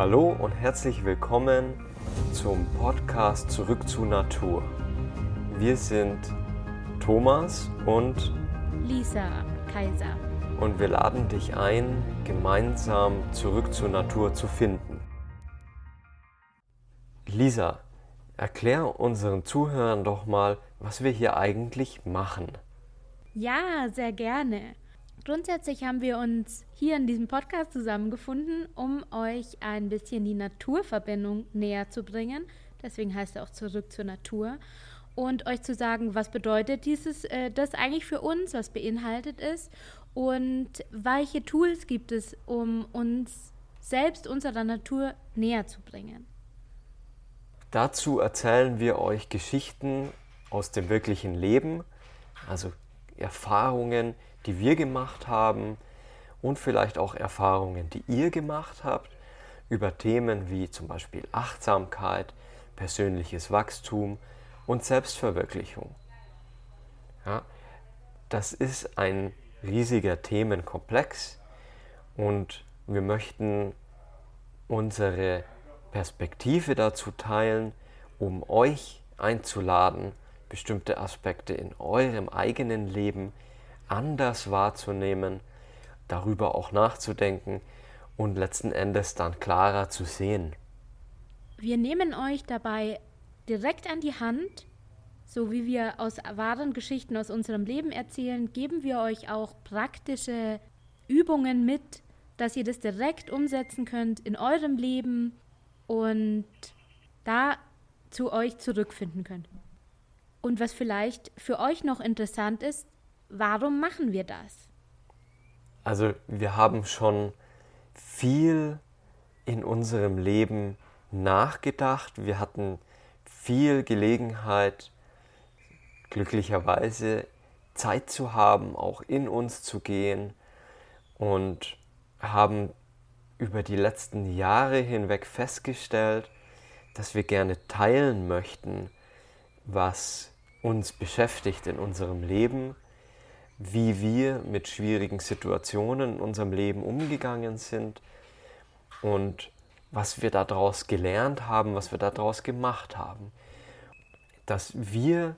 Hallo und herzlich willkommen zum Podcast Zurück zu Natur. Wir sind Thomas und Lisa Kaiser. Und wir laden dich ein, gemeinsam zurück zur Natur zu finden. Lisa, erklär unseren Zuhörern doch mal, was wir hier eigentlich machen. Ja, sehr gerne. Grundsätzlich haben wir uns hier in diesem Podcast zusammengefunden, um euch ein bisschen die Naturverbindung näher zu bringen. Deswegen heißt er auch zurück zur Natur. Und euch zu sagen, was bedeutet dieses, äh, das eigentlich für uns, was beinhaltet ist und welche Tools gibt es, um uns selbst unserer Natur näher zu bringen. Dazu erzählen wir euch Geschichten aus dem wirklichen Leben, also Erfahrungen, die wir gemacht haben und vielleicht auch Erfahrungen, die ihr gemacht habt über Themen wie zum Beispiel Achtsamkeit, persönliches Wachstum und Selbstverwirklichung. Ja, das ist ein riesiger Themenkomplex und wir möchten unsere Perspektive dazu teilen, um euch einzuladen, bestimmte Aspekte in eurem eigenen Leben anders wahrzunehmen, darüber auch nachzudenken und letzten Endes dann klarer zu sehen. Wir nehmen euch dabei direkt an die Hand, so wie wir aus wahren Geschichten aus unserem Leben erzählen, geben wir euch auch praktische Übungen mit, dass ihr das direkt umsetzen könnt in eurem Leben und da zu euch zurückfinden könnt. Und was vielleicht für euch noch interessant ist, warum machen wir das? Also wir haben schon viel in unserem Leben nachgedacht. Wir hatten viel Gelegenheit, glücklicherweise Zeit zu haben, auch in uns zu gehen und haben über die letzten Jahre hinweg festgestellt, dass wir gerne teilen möchten, was uns beschäftigt in unserem Leben, wie wir mit schwierigen Situationen in unserem Leben umgegangen sind und was wir daraus gelernt haben, was wir daraus gemacht haben. Dass wir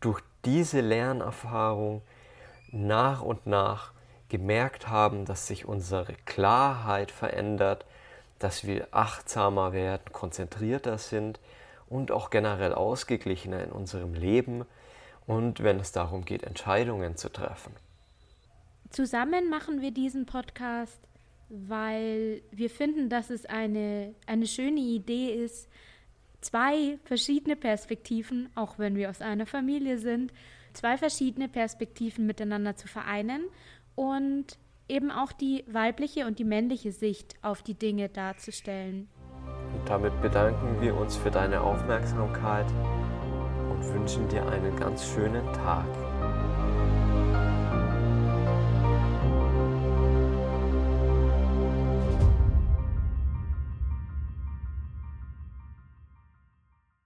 durch diese Lernerfahrung nach und nach gemerkt haben, dass sich unsere Klarheit verändert, dass wir achtsamer werden, konzentrierter sind und auch generell ausgeglichener in unserem Leben und wenn es darum geht, Entscheidungen zu treffen. Zusammen machen wir diesen Podcast, weil wir finden, dass es eine, eine schöne Idee ist, zwei verschiedene Perspektiven, auch wenn wir aus einer Familie sind, zwei verschiedene Perspektiven miteinander zu vereinen und eben auch die weibliche und die männliche Sicht auf die Dinge darzustellen. Damit bedanken wir uns für deine Aufmerksamkeit und wünschen dir einen ganz schönen Tag.